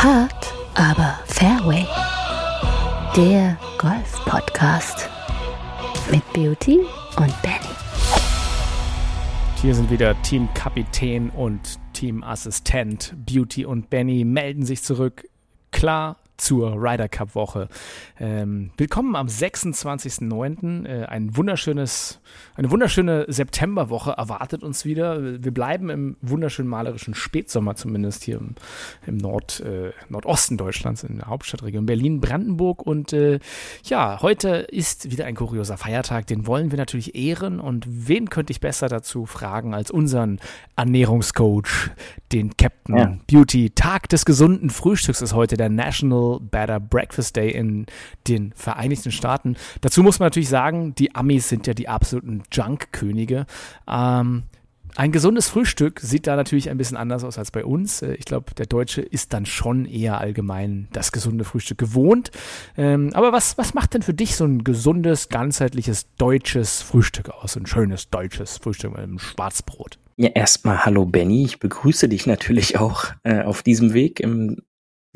Hard, aber Fairway. Der Golf-Podcast mit Beauty und Benny. Hier sind wieder Teamkapitän und Teamassistent. Beauty und Benny melden sich zurück. Klar, zur Ryder Cup Woche. Ähm, willkommen am 26.09. Äh, ein wunderschönes, eine wunderschöne Septemberwoche erwartet uns wieder. Wir bleiben im wunderschönen malerischen Spätsommer, zumindest hier im, im Nord, äh, Nordosten Deutschlands, in der Hauptstadtregion Berlin-Brandenburg. Und äh, ja, heute ist wieder ein kurioser Feiertag, den wollen wir natürlich ehren. Und wen könnte ich besser dazu fragen als unseren Ernährungscoach, den Captain ja. Beauty. Tag des gesunden Frühstücks ist heute der National Better Breakfast Day in den Vereinigten Staaten. Dazu muss man natürlich sagen, die Amis sind ja die absoluten Junk-Könige. Ähm, ein gesundes Frühstück sieht da natürlich ein bisschen anders aus als bei uns. Äh, ich glaube, der Deutsche ist dann schon eher allgemein das gesunde Frühstück gewohnt. Ähm, aber was, was macht denn für dich so ein gesundes, ganzheitliches deutsches Frühstück aus? Ein schönes deutsches Frühstück mit einem Schwarzbrot. Ja, erstmal hallo Benny. Ich begrüße dich natürlich auch äh, auf diesem Weg. Im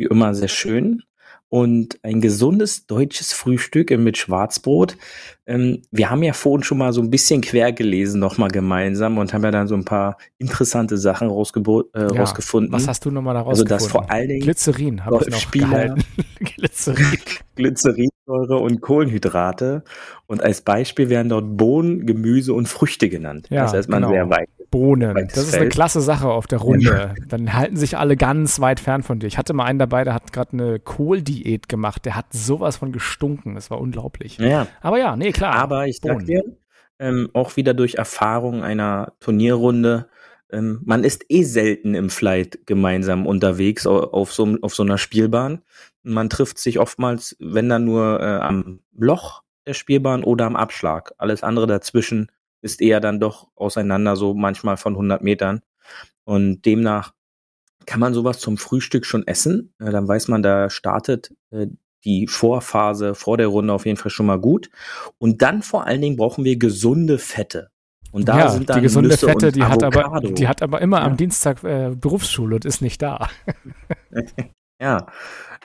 wie immer sehr schön. Und ein gesundes deutsches Frühstück mit Schwarzbrot. Ähm, wir haben ja vorhin schon mal so ein bisschen quer gelesen, nochmal gemeinsam und haben ja dann so ein paar interessante Sachen rausgebo äh, ja, rausgefunden. Was hast du nochmal da rausgefunden? Also das vor allen Dingen Glycerin habe ich noch Spieler. Glycerin. Glycerinsäure und Kohlenhydrate. Und als Beispiel werden dort Bohnen, Gemüse und Früchte genannt. Ja, das heißt, man genau. sehr weit. Bohnen. Das ist eine klasse Sache auf der Runde. Dann halten sich alle ganz weit fern von dir. Ich hatte mal einen dabei, der hat gerade eine Kohldiät gemacht. Der hat sowas von gestunken. Das war unglaublich. Ja. Aber ja, nee, klar. Aber ich Bohnen. sag dir, ähm, auch wieder durch Erfahrung einer Turnierrunde, ähm, man ist eh selten im Flight gemeinsam unterwegs auf so, auf so einer Spielbahn. Man trifft sich oftmals, wenn dann nur äh, am Loch der Spielbahn oder am Abschlag. Alles andere dazwischen ist eher dann doch auseinander, so manchmal von 100 Metern. Und demnach kann man sowas zum Frühstück schon essen. Ja, dann weiß man, da startet äh, die Vorphase vor der Runde auf jeden Fall schon mal gut. Und dann vor allen Dingen brauchen wir gesunde Fette. Und da ja, sind dann die gesunde Nüsse Fette, die hat aber, die hat aber immer ja. am Dienstag äh, Berufsschule und ist nicht da. ja,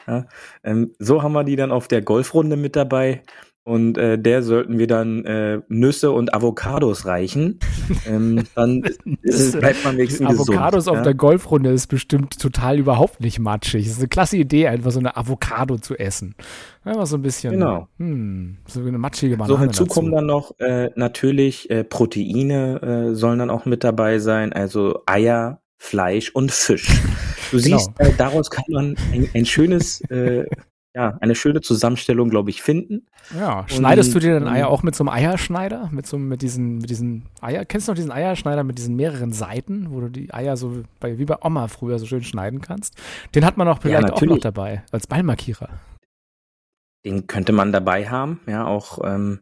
ja. Ähm, so haben wir die dann auf der Golfrunde mit dabei. Und äh, der sollten wir dann äh, Nüsse und Avocados reichen. ähm, dann ist, bleibt man wenigstens Avocados gesund. Avocados auf ja? der Golfrunde ist bestimmt total überhaupt nicht matschig. Das ist eine klasse Idee, einfach so eine Avocado zu essen. Einfach so ein bisschen. Genau. Hm, so eine matschige Banane. So hinzu dazu. kommen dann noch äh, natürlich äh, Proteine äh, sollen dann auch mit dabei sein, also Eier, Fleisch und Fisch. Du genau. siehst, äh, daraus kann man ein, ein schönes äh, ja, eine schöne Zusammenstellung, glaube ich, finden. Ja, schneidest und, du dir dann Eier ähm, auch mit so einem Eierschneider? Mit so mit diesen, mit diesen Eier, kennst du noch diesen Eierschneider mit diesen mehreren Seiten, wo du die Eier so bei, wie bei Oma früher so schön schneiden kannst? Den hat man auch vielleicht ja, auch noch dabei, als Ballmarkierer. Den könnte man dabei haben, ja, auch ähm,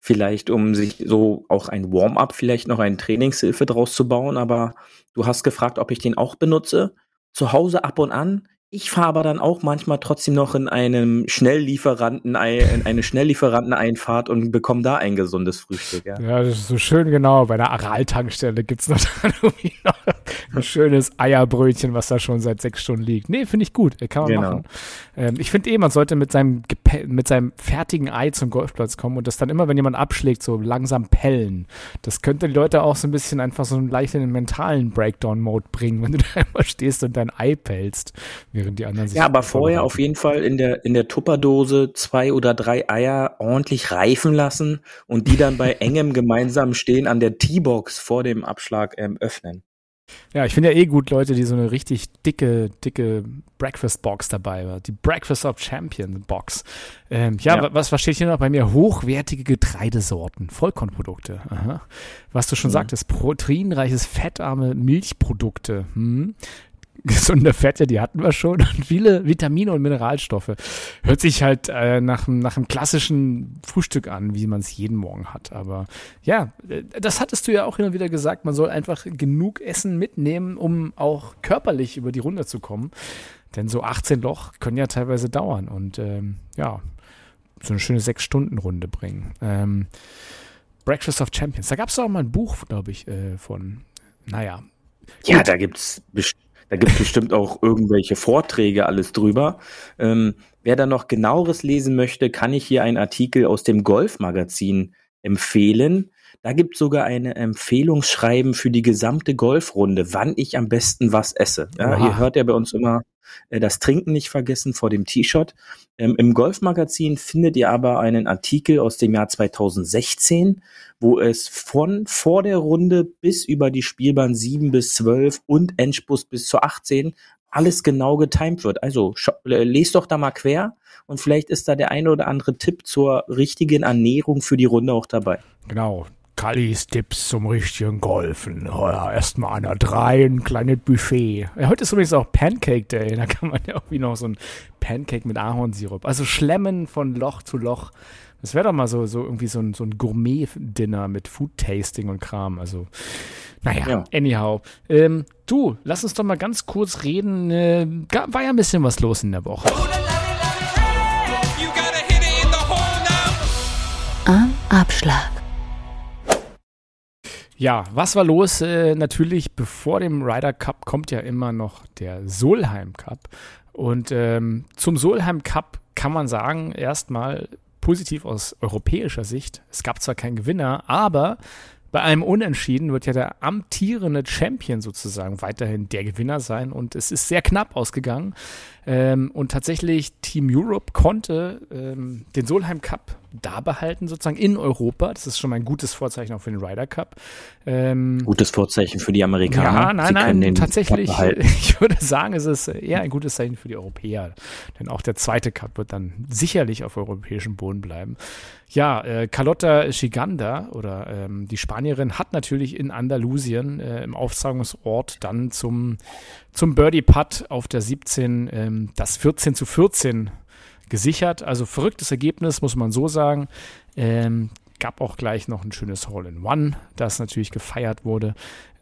vielleicht, um sich so auch ein Warm-up, vielleicht noch eine Trainingshilfe draus zu bauen, aber du hast gefragt, ob ich den auch benutze. Zu Hause ab und an ich fahre aber dann auch manchmal trotzdem noch in einem Schnelllieferanten, in eine Schnelllieferanteneinfahrt und bekomme da ein gesundes Frühstück. Ja, ja das ist so schön genau. Bei der Aral-Tankstelle gibt es noch, ein schönes Eierbrötchen, was da schon seit sechs Stunden liegt. Nee, finde ich gut. Kann man genau. machen. Ähm, ich finde eh, man sollte mit seinem, mit seinem fertigen Ei zum Golfplatz kommen und das dann immer, wenn jemand abschlägt, so langsam pellen. Das könnte die Leute auch so ein bisschen einfach so einen leichten mentalen Breakdown-Mode bringen, wenn du da immer stehst und dein Ei pellst während die anderen sich. Ja, aber vorher auf jeden Fall in der, in der Tupperdose zwei oder drei Eier ordentlich reifen lassen und die dann bei engem gemeinsamen Stehen an der T-Box vor dem Abschlag ähm, öffnen. Ja, ich finde ja eh gut Leute, die so eine richtig dicke, dicke Breakfast Box dabei haben. Die Breakfast of Champion Box. Ähm, ja, ja, was, was steht hier noch bei mir? Hochwertige Getreidesorten, Vollkornprodukte. Aha. Was du schon mhm. sagtest, proteinreiches, fettarme Milchprodukte. Hm gesunde Fette, die hatten wir schon, und viele Vitamine und Mineralstoffe. Hört sich halt äh, nach, nach einem klassischen Frühstück an, wie man es jeden Morgen hat. Aber ja, äh, das hattest du ja auch immer wieder gesagt, man soll einfach genug Essen mitnehmen, um auch körperlich über die Runde zu kommen. Denn so 18 Loch können ja teilweise dauern und ähm, ja, so eine schöne Sechs-Stunden-Runde bringen. Ähm, Breakfast of Champions. Da gab es auch mal ein Buch, glaube ich, äh, von, naja. Ja, da gibt es Da gibt es bestimmt auch irgendwelche Vorträge, alles drüber. Ähm, wer da noch genaueres lesen möchte, kann ich hier einen Artikel aus dem Golfmagazin empfehlen. Da gibt es sogar eine Empfehlungsschreiben für die gesamte Golfrunde, wann ich am besten was esse. Ja, ihr hört ja bei uns immer äh, das Trinken nicht vergessen vor dem T-Shirt. Ähm, Im Golfmagazin findet ihr aber einen Artikel aus dem Jahr 2016, wo es von vor der Runde bis über die Spielbahn 7 bis 12 und Endspurt bis zur 18 alles genau getimt wird. Also lest doch da mal quer und vielleicht ist da der eine oder andere Tipp zur richtigen Ernährung für die Runde auch dabei. Genau, Kallis Tipps zum richtigen Golfen. Oh ja, erstmal einer drei, ein kleines Buffet. Ja, heute ist übrigens auch Pancake Day. Da kann man ja irgendwie noch so ein Pancake mit Ahornsirup. Also Schlemmen von Loch zu Loch. Das wäre doch mal so, so irgendwie so ein, so ein Gourmet-Dinner mit Food-Tasting und Kram. Also, naja, ja. anyhow. Ähm, du, lass uns doch mal ganz kurz reden. Äh, war ja ein bisschen was los in der Woche. Am Abschlag. Ja, was war los? Äh, natürlich, bevor dem Ryder Cup kommt ja immer noch der Solheim Cup. Und ähm, zum Solheim Cup kann man sagen, erstmal positiv aus europäischer Sicht. Es gab zwar keinen Gewinner, aber bei einem Unentschieden wird ja der amtierende Champion sozusagen weiterhin der Gewinner sein und es ist sehr knapp ausgegangen. Ähm, und tatsächlich Team Europe konnte ähm, den Solheim Cup da behalten, sozusagen in Europa. Das ist schon mal ein gutes Vorzeichen auch für den Ryder Cup. Ähm, gutes Vorzeichen für die Amerikaner. Ja, nein, Sie nein, tatsächlich. Ich würde sagen, es ist eher ein gutes Zeichen für die Europäer. Denn auch der zweite Cup wird dann sicherlich auf europäischem Boden bleiben. Ja, äh, Carlotta Giganda oder ähm, die Spanierin hat natürlich in Andalusien äh, im Auftragungsort dann zum, zum Birdie-Putt auf der 17 ähm, das 14 zu 14 gesichert. Also verrücktes Ergebnis, muss man so sagen. Ähm, gab auch gleich noch ein schönes Hole-in-One, das natürlich gefeiert wurde.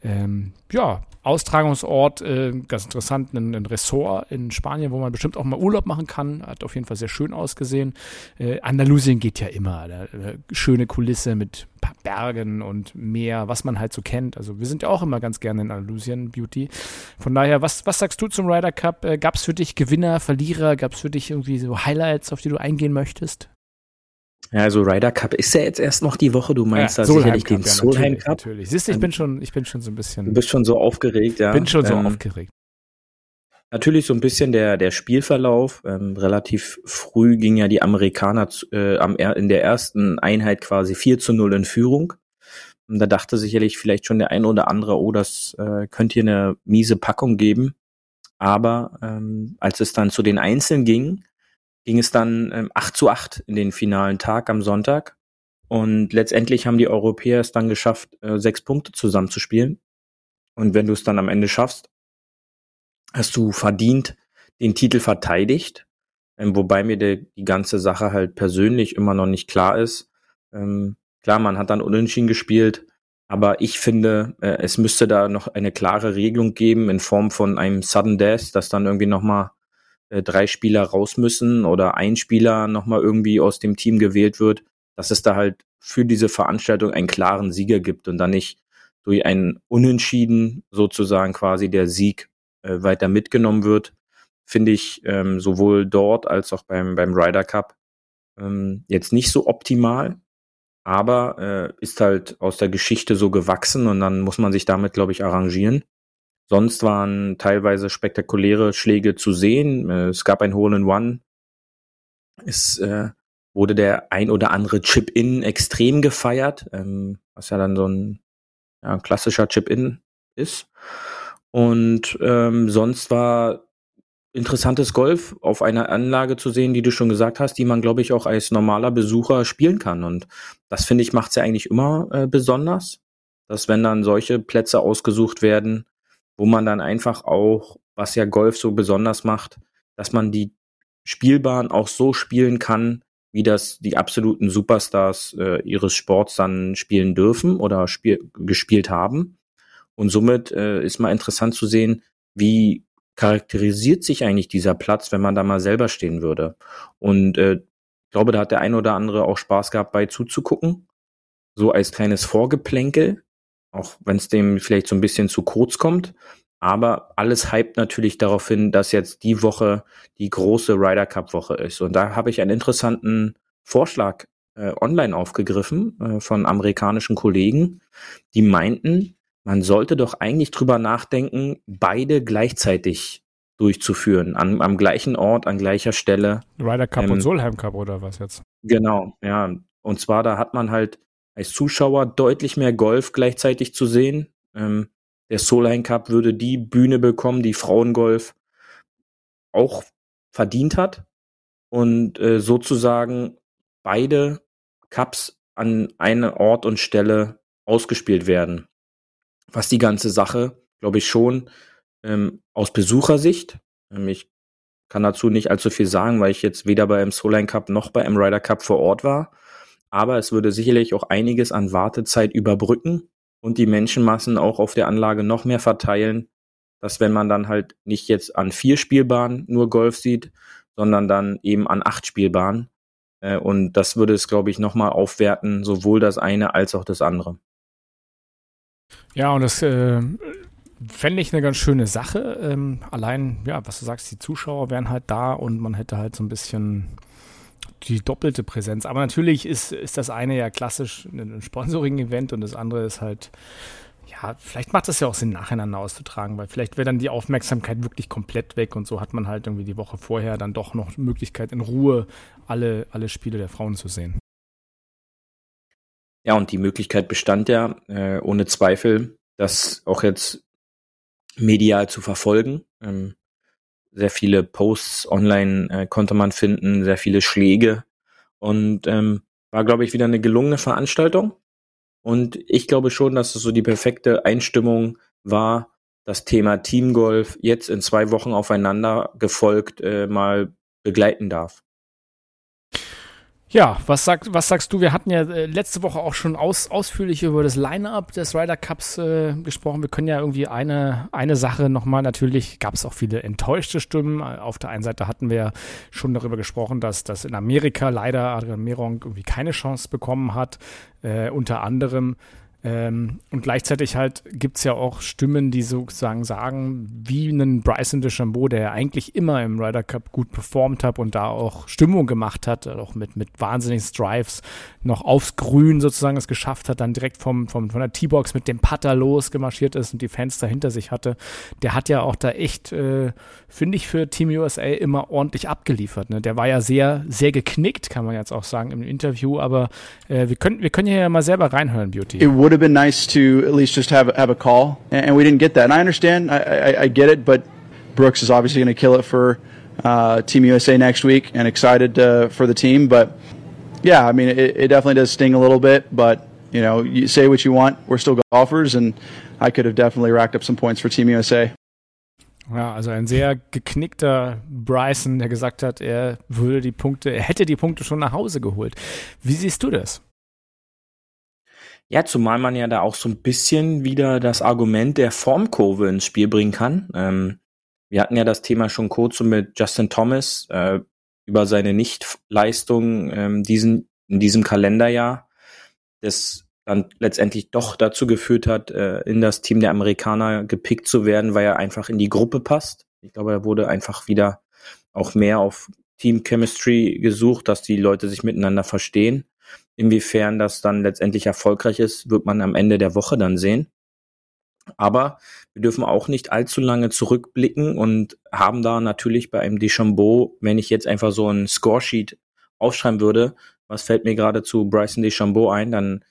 Ähm, ja, Austragungsort, äh, ganz interessant, ein, ein, Ressort in Spanien, wo man bestimmt auch mal Urlaub machen kann. Hat auf jeden Fall sehr schön ausgesehen. Äh, Andalusien geht ja immer. Da, äh, schöne Kulisse mit Bergen und Meer, was man halt so kennt. Also wir sind ja auch immer ganz gerne in Andalusien, Beauty. Von daher, was, was sagst du zum Ryder Cup? Äh, Gab es für dich Gewinner, Verlierer? Gab es für dich irgendwie so Highlights, auf die du eingehen möchtest? Ja, also Ryder Cup ist ja jetzt erst noch die Woche. Du meinst ja, da sicherlich den ja, Solheim natürlich, Cup. Natürlich. Siehst du, ich bin schon, ich bin schon so ein bisschen. Du bist schon so aufgeregt, ja. Bin schon so ähm, aufgeregt. Natürlich so ein bisschen der, der Spielverlauf. Ähm, relativ früh ging ja die Amerikaner äh, am, in der ersten Einheit quasi 4 zu 0 in Führung. Und da dachte sicherlich vielleicht schon der ein oder andere, oh, das äh, könnte hier eine miese Packung geben. Aber ähm, als es dann zu den Einzelnen ging, ging es dann ähm, 8 zu 8 in den finalen Tag am Sonntag. Und letztendlich haben die Europäer es dann geschafft, äh, sechs Punkte zusammenzuspielen. Und wenn du es dann am Ende schaffst, hast du verdient den Titel verteidigt. Ähm, wobei mir de, die ganze Sache halt persönlich immer noch nicht klar ist. Ähm, klar, man hat dann unentschieden gespielt, aber ich finde, äh, es müsste da noch eine klare Regelung geben in Form von einem Sudden Death, dass dann irgendwie nochmal äh, drei Spieler raus müssen oder ein Spieler nochmal irgendwie aus dem Team gewählt wird, dass es da halt für diese Veranstaltung einen klaren Sieger gibt und dann nicht durch ein Unentschieden sozusagen quasi der Sieg äh, weiter mitgenommen wird, finde ich ähm, sowohl dort als auch beim, beim Ryder Cup ähm, jetzt nicht so optimal, aber äh, ist halt aus der Geschichte so gewachsen und dann muss man sich damit, glaube ich, arrangieren. Sonst waren teilweise spektakuläre Schläge zu sehen. Äh, es gab ein Hole in One. Es äh, wurde der ein oder andere Chip-In extrem gefeiert, ähm, was ja dann so ein ja, klassischer Chip-In ist. Und ähm, sonst war interessantes Golf auf einer Anlage zu sehen, die du schon gesagt hast, die man, glaube ich, auch als normaler Besucher spielen kann. Und das finde ich macht es ja eigentlich immer äh, besonders, dass wenn dann solche Plätze ausgesucht werden, wo man dann einfach auch, was ja Golf so besonders macht, dass man die Spielbahn auch so spielen kann, wie das die absoluten Superstars äh, ihres Sports dann spielen dürfen oder spiel gespielt haben. Und somit äh, ist mal interessant zu sehen, wie charakterisiert sich eigentlich dieser Platz, wenn man da mal selber stehen würde. Und äh, ich glaube, da hat der eine oder andere auch Spaß gehabt, bei zuzugucken. So als kleines Vorgeplänkel auch wenn es dem vielleicht so ein bisschen zu kurz kommt. Aber alles hypt natürlich darauf hin, dass jetzt die Woche die große Ryder Cup Woche ist. Und da habe ich einen interessanten Vorschlag äh, online aufgegriffen äh, von amerikanischen Kollegen, die meinten, man sollte doch eigentlich drüber nachdenken, beide gleichzeitig durchzuführen, an, am gleichen Ort, an gleicher Stelle. Ryder Cup ähm, und Solheim Cup oder was jetzt? Genau, ja. Und zwar, da hat man halt als Zuschauer deutlich mehr Golf gleichzeitig zu sehen. Ähm, der Solheim Cup würde die Bühne bekommen, die Frauengolf auch verdient hat. Und äh, sozusagen beide Cups an einer Ort und Stelle ausgespielt werden. Was die ganze Sache, glaube ich, schon ähm, aus Besuchersicht, ähm, ich kann dazu nicht allzu viel sagen, weil ich jetzt weder beim Soline Cup noch bei M Ryder Cup vor Ort war. Aber es würde sicherlich auch einiges an Wartezeit überbrücken und die Menschenmassen auch auf der Anlage noch mehr verteilen, dass wenn man dann halt nicht jetzt an vier Spielbahnen nur Golf sieht, sondern dann eben an acht Spielbahnen. Äh, und das würde es, glaube ich, nochmal aufwerten, sowohl das eine als auch das andere. Ja, und das äh, fände ich eine ganz schöne Sache. Ähm, allein, ja, was du sagst, die Zuschauer wären halt da und man hätte halt so ein bisschen die doppelte Präsenz. Aber natürlich ist, ist das eine ja klassisch ein Sponsoring-Event und das andere ist halt, ja, vielleicht macht das ja auch Sinn, nacheinander auszutragen, weil vielleicht wäre dann die Aufmerksamkeit wirklich komplett weg und so hat man halt irgendwie die Woche vorher dann doch noch Möglichkeit, in Ruhe alle, alle Spiele der Frauen zu sehen. Ja, und die Möglichkeit bestand ja äh, ohne Zweifel, das auch jetzt medial zu verfolgen. Ähm, sehr viele Posts online äh, konnte man finden, sehr viele Schläge und ähm, war, glaube ich, wieder eine gelungene Veranstaltung. Und ich glaube schon, dass es so die perfekte Einstimmung war, das Thema Teamgolf jetzt in zwei Wochen aufeinander gefolgt äh, mal begleiten darf. Ja, was, sag, was sagst du? Wir hatten ja äh, letzte Woche auch schon aus, ausführlich über das Line-Up des Ryder Cups äh, gesprochen. Wir können ja irgendwie eine, eine Sache nochmal, natürlich gab es auch viele enttäuschte Stimmen. Auf der einen Seite hatten wir schon darüber gesprochen, dass, dass in Amerika leider Adrian Meron irgendwie keine Chance bekommen hat. Äh, unter anderem ähm, und gleichzeitig halt gibt es ja auch Stimmen, die sozusagen sagen, wie einen Bryson DeChambeau, der ja eigentlich immer im Ryder Cup gut performt hat und da auch Stimmung gemacht hat, auch mit, mit wahnsinnigen Strives noch aufs Grün sozusagen es geschafft hat, dann direkt vom, vom, von der T-Box mit dem Putter losgemarschiert ist und die Fenster hinter sich hatte. Der hat ja auch da echt, äh, finde ich, für Team USA immer ordentlich abgeliefert. Ne? Der war ja sehr, sehr geknickt, kann man jetzt auch sagen im Interview, aber äh, wir, können, wir können hier ja mal selber reinhören, Beauty. It would have been nice to at least just have have a call, and we didn't get that. And I understand, I, I, I get it, but Brooks is obviously going to kill it for uh, Team USA next week, and excited uh, for the team. But yeah, I mean, it, it, definitely does sting a little bit, but you know, you say what you want. We're still golfers, and I could have definitely racked up some points for Team USA. Ja, also ein sehr geknickter Bryson, der gesagt hat, er würde die Punkte, er hätte die Punkte schon nach Hause geholt. Wie siehst du das? Ja, zumal man ja da auch so ein bisschen wieder das Argument der Formkurve ins Spiel bringen kann. Ähm, wir hatten ja das Thema schon kurz mit Justin Thomas äh, über seine Nichtleistung ähm, diesen, in diesem Kalenderjahr, das dann letztendlich doch dazu geführt hat, äh, in das Team der Amerikaner gepickt zu werden, weil er einfach in die Gruppe passt. Ich glaube, er wurde einfach wieder auch mehr auf Team Chemistry gesucht, dass die Leute sich miteinander verstehen. Inwiefern das dann letztendlich erfolgreich ist, wird man am Ende der Woche dann sehen. Aber wir dürfen auch nicht allzu lange zurückblicken und haben da natürlich bei einem Deschambeau, wenn ich jetzt einfach so ein Scoresheet aufschreiben würde, was fällt mir gerade zu Bryson DeChambeau ein, dann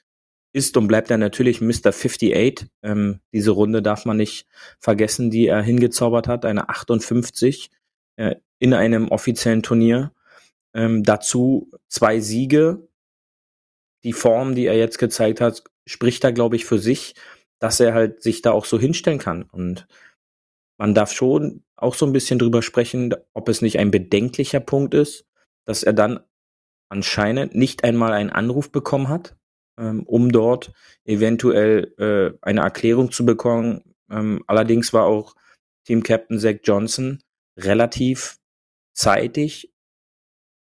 ist und bleibt er natürlich Mr. 58. Ähm, diese Runde darf man nicht vergessen, die er hingezaubert hat, eine 58 äh, in einem offiziellen Turnier. Ähm, dazu zwei Siege, die Form, die er jetzt gezeigt hat, spricht da, glaube ich, für sich, dass er halt sich da auch so hinstellen kann. Und man darf schon auch so ein bisschen drüber sprechen, ob es nicht ein bedenklicher Punkt ist, dass er dann anscheinend nicht einmal einen Anruf bekommen hat, ähm, um dort eventuell äh, eine Erklärung zu bekommen. Ähm, allerdings war auch Team Captain Zach Johnson relativ zeitig,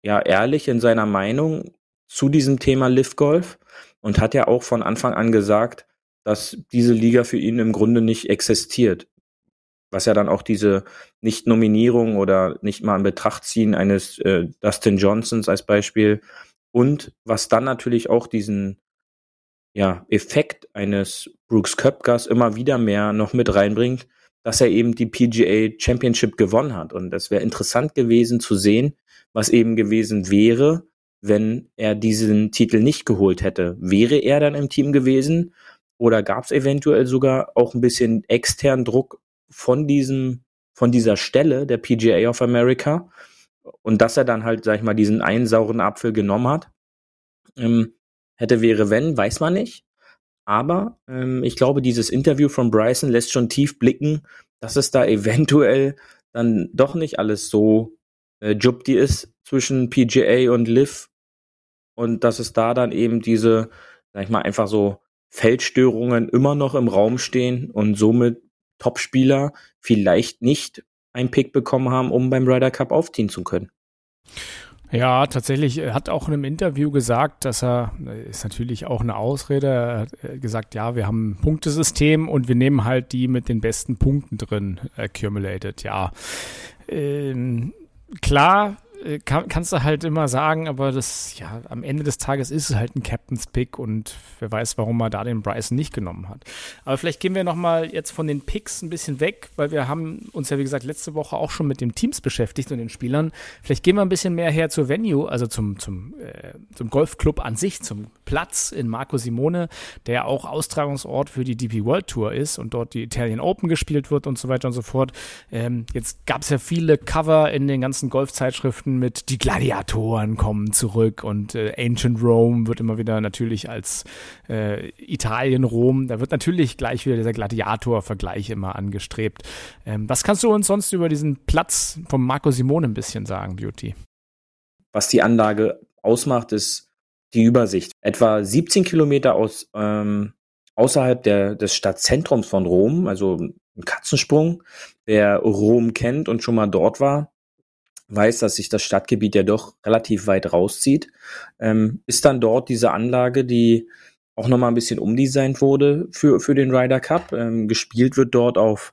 ja, ehrlich in seiner Meinung zu diesem Thema Live Golf und hat ja auch von Anfang an gesagt, dass diese Liga für ihn im Grunde nicht existiert. was ja dann auch diese Nicht-Nominierung oder nicht mal in Betracht ziehen eines äh, Dustin Johnsons als Beispiel und was dann natürlich auch diesen ja, Effekt eines Brooks Köpkers immer wieder mehr noch mit reinbringt, dass er eben die PGA Championship gewonnen hat. Und das wäre interessant gewesen zu sehen, was eben gewesen wäre, wenn er diesen Titel nicht geholt hätte. Wäre er dann im Team gewesen oder gab es eventuell sogar auch ein bisschen externen Druck von diesem, von dieser Stelle der PGA of America und dass er dann halt, sag ich mal, diesen einen sauren Apfel genommen hat. Ähm, hätte, wäre, wenn, weiß man nicht. Aber ähm, ich glaube, dieses Interview von Bryson lässt schon tief blicken, dass es da eventuell dann doch nicht alles so äh, Jubti ist zwischen PGA und Liv und dass es da dann eben diese, sag ich mal, einfach so Feldstörungen immer noch im Raum stehen und somit Topspieler vielleicht nicht einen Pick bekommen haben, um beim Ryder Cup aufziehen zu können. Ja, tatsächlich er hat auch in einem Interview gesagt, dass er, ist natürlich auch eine Ausrede, er hat äh, gesagt, ja, wir haben ein Punktesystem und wir nehmen halt die mit den besten Punkten drin, accumulated, ja. Ähm, klar, äh, kann, kannst du halt immer sagen, aber das, ja, am Ende des Tages ist es halt ein Captain's Pick und wer weiß, warum man da den Bryson nicht genommen hat. Aber vielleicht gehen wir nochmal jetzt von den Picks ein bisschen weg, weil wir haben uns ja, wie gesagt, letzte Woche auch schon mit den Teams beschäftigt und den Spielern. Vielleicht gehen wir ein bisschen mehr her zur Venue, also zum, zum, äh, zum Golfclub an sich, zum Platz in Marco Simone, der auch Austragungsort für die DP World Tour ist und dort die Italian Open gespielt wird und so weiter und so fort. Ähm, jetzt gab es ja viele Cover in den ganzen Golfzeitschriften mit Die Gladiatoren kommen zurück und äh, Ancient Rome wird immer wieder natürlich als äh, Italien, Rom, da wird natürlich gleich wieder dieser Gladiator-Vergleich immer angestrebt. Ähm, was kannst du uns sonst über diesen Platz von Marco Simone ein bisschen sagen, Beauty? Was die Anlage ausmacht, ist die Übersicht. Etwa 17 Kilometer aus, ähm, außerhalb der, des Stadtzentrums von Rom, also ein Katzensprung. Wer Rom kennt und schon mal dort war, weiß, dass sich das Stadtgebiet ja doch relativ weit rauszieht. Ähm, ist dann dort diese Anlage, die auch nochmal ein bisschen umdesignt wurde für, für den Ryder Cup. Ähm, gespielt wird dort auf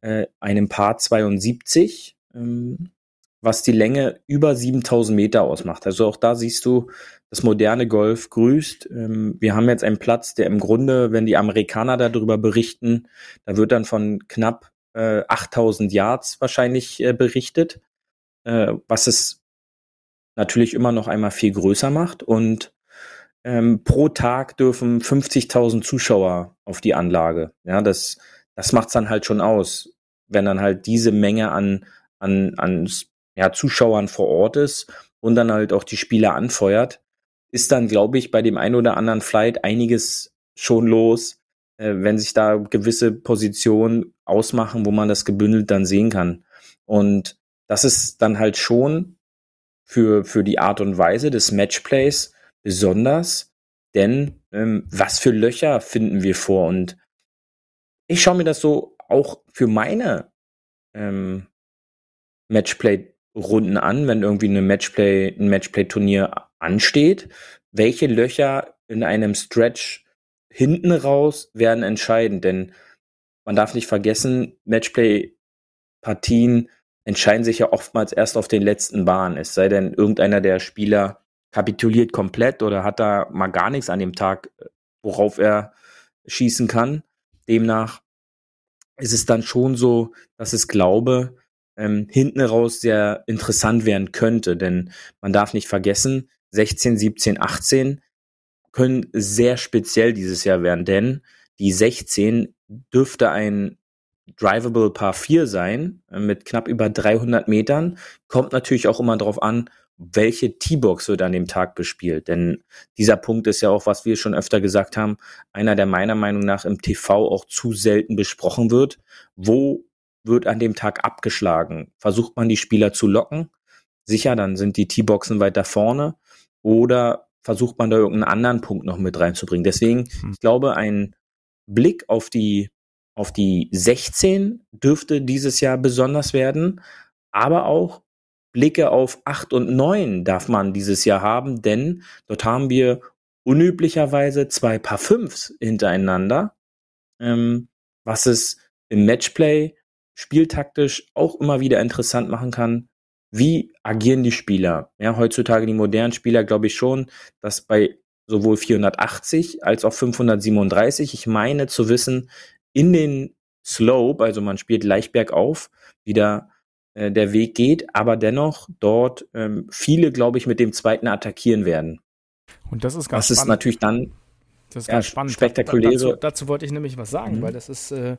äh, einem Paar 72. Ähm, was die Länge über 7000 Meter ausmacht. Also auch da siehst du, das moderne Golf grüßt. Ähm, wir haben jetzt einen Platz, der im Grunde, wenn die Amerikaner darüber berichten, da wird dann von knapp 8000 äh, Yards wahrscheinlich äh, berichtet, äh, was es natürlich immer noch einmal viel größer macht. Und ähm, pro Tag dürfen 50.000 Zuschauer auf die Anlage. Ja, das, das macht's dann halt schon aus, wenn dann halt diese Menge an, an, an ja, Zuschauern vor Ort ist und dann halt auch die Spieler anfeuert, ist dann, glaube ich, bei dem einen oder anderen Flight einiges schon los, äh, wenn sich da gewisse Positionen ausmachen, wo man das gebündelt dann sehen kann. Und das ist dann halt schon für, für die Art und Weise des Matchplays besonders, denn ähm, was für Löcher finden wir vor? Und ich schaue mir das so auch für meine ähm, Matchplay Runden an, wenn irgendwie eine Matchplay, ein Matchplay-Turnier ansteht. Welche Löcher in einem Stretch hinten raus werden entscheidend, denn man darf nicht vergessen, Matchplay-Partien entscheiden sich ja oftmals erst auf den letzten Bahnen. Es sei denn, irgendeiner der Spieler kapituliert komplett oder hat da mal gar nichts an dem Tag, worauf er schießen kann. Demnach ist es dann schon so, dass es glaube, ähm, hinten raus sehr interessant werden könnte. Denn man darf nicht vergessen, 16, 17, 18 können sehr speziell dieses Jahr werden, denn die 16 dürfte ein drivable Par 4 sein äh, mit knapp über 300 Metern. Kommt natürlich auch immer darauf an, welche T-Box wird an dem Tag bespielt. Denn dieser Punkt ist ja auch, was wir schon öfter gesagt haben, einer, der meiner Meinung nach im TV auch zu selten besprochen wird. Wo wird an dem Tag abgeschlagen. Versucht man die Spieler zu locken? Sicher, dann sind die T-Boxen weiter vorne. Oder versucht man da irgendeinen anderen Punkt noch mit reinzubringen? Deswegen, hm. ich glaube, ein Blick auf die, auf die 16 dürfte dieses Jahr besonders werden. Aber auch Blicke auf 8 und 9 darf man dieses Jahr haben, denn dort haben wir unüblicherweise zwei Paar Fünfs hintereinander, ähm, was es im Matchplay spieltaktisch auch immer wieder interessant machen kann, wie agieren die Spieler? Ja, heutzutage die modernen Spieler glaube ich schon, dass bei sowohl 480 als auch 537, ich meine zu wissen, in den Slope, also man spielt leicht bergauf, wieder äh, der Weg geht, aber dennoch dort ähm, viele, glaube ich, mit dem zweiten attackieren werden. Und das ist ganz das spannend. ist natürlich dann das ist ganz ja, spannend. Spektakuläre. Dazu, dazu, wollte ich nämlich was sagen, mhm. weil das ist äh,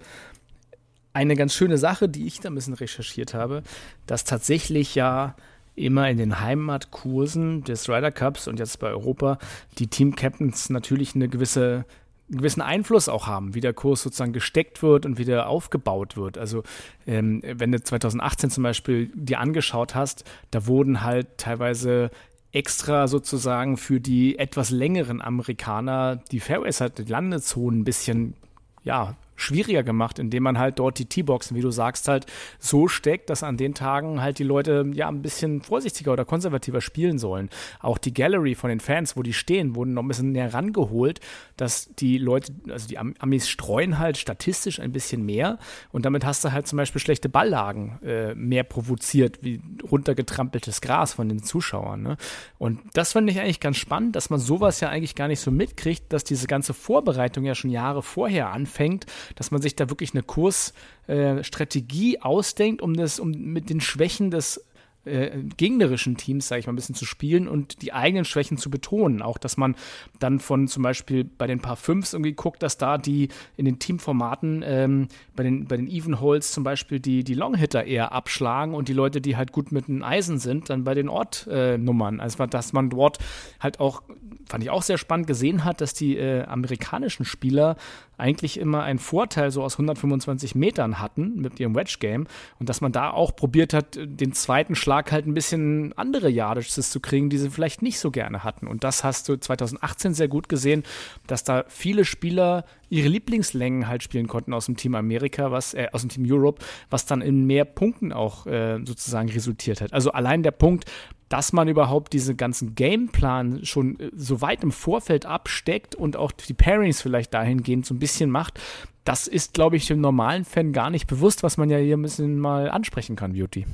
eine ganz schöne Sache, die ich da ein bisschen recherchiert habe, dass tatsächlich ja immer in den Heimatkursen des Ryder Cups und jetzt bei Europa die Team Captains natürlich eine gewisse einen gewissen Einfluss auch haben, wie der Kurs sozusagen gesteckt wird und wie der aufgebaut wird. Also ähm, wenn du 2018 zum Beispiel dir angeschaut hast, da wurden halt teilweise extra sozusagen für die etwas längeren Amerikaner die Fairways halt die Landezonen ein bisschen ja, schwieriger gemacht, indem man halt dort die T-Boxen, wie du sagst, halt so steckt, dass an den Tagen halt die Leute ja ein bisschen vorsichtiger oder konservativer spielen sollen. Auch die Gallery von den Fans, wo die stehen, wurden noch ein bisschen näher rangeholt, dass die Leute, also die Amis streuen halt statistisch ein bisschen mehr und damit hast du halt zum Beispiel schlechte Balllagen äh, mehr provoziert, wie runtergetrampeltes Gras von den Zuschauern. Ne? Und das fand ich eigentlich ganz spannend, dass man sowas ja eigentlich gar nicht so mitkriegt, dass diese ganze Vorbereitung ja schon Jahre vorher anfängt, dass man sich da wirklich eine Kursstrategie äh, ausdenkt, um das, um mit den Schwächen des äh, gegnerischen Teams, sage ich mal, ein bisschen zu spielen und die eigenen Schwächen zu betonen. Auch, dass man dann von zum Beispiel bei den Paar Fünfs irgendwie guckt, dass da die in den Teamformaten ähm, bei den, bei den Even Holes zum Beispiel die, die Longhitter eher abschlagen und die Leute, die halt gut mit den Eisen sind, dann bei den Ortnummern. Äh, also, dass man dort halt auch, fand ich auch sehr spannend gesehen hat, dass die äh, amerikanischen Spieler eigentlich immer einen Vorteil so aus 125 Metern hatten mit ihrem Wedge-Game und dass man da auch probiert hat, den zweiten Schlag halt ein bisschen andere Yardages zu kriegen, die sie vielleicht nicht so gerne hatten. Und das hast du 2018 sehr gut gesehen, dass da viele Spieler ihre Lieblingslängen halt spielen konnten aus dem Team Amerika, was äh, aus dem Team Europe, was dann in mehr Punkten auch äh, sozusagen resultiert hat. Also allein der Punkt, dass man überhaupt diesen ganzen Gameplan schon äh, so weit im Vorfeld absteckt und auch die Pairings vielleicht dahingehend so ein bisschen macht, das ist, glaube ich, dem normalen Fan gar nicht bewusst, was man ja hier ein bisschen mal ansprechen kann, Beauty.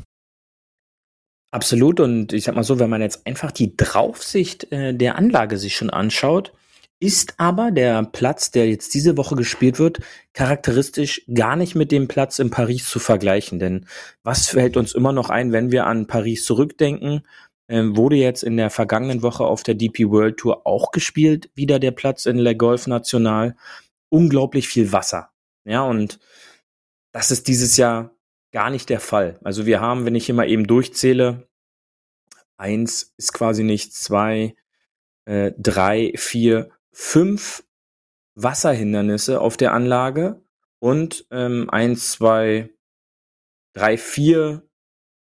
Absolut. Und ich sag mal so, wenn man jetzt einfach die Draufsicht äh, der Anlage sich schon anschaut, ist aber der Platz, der jetzt diese Woche gespielt wird, charakteristisch gar nicht mit dem Platz in Paris zu vergleichen. Denn was fällt uns immer noch ein, wenn wir an Paris zurückdenken? Ähm, wurde jetzt in der vergangenen Woche auf der DP World Tour auch gespielt, wieder der Platz in Le Golf National. Unglaublich viel Wasser. Ja, und das ist dieses Jahr gar nicht der Fall. Also wir haben, wenn ich hier mal eben durchzähle, eins ist quasi nicht zwei, äh, drei, vier, fünf Wasserhindernisse auf der Anlage und ähm, eins, zwei, drei, vier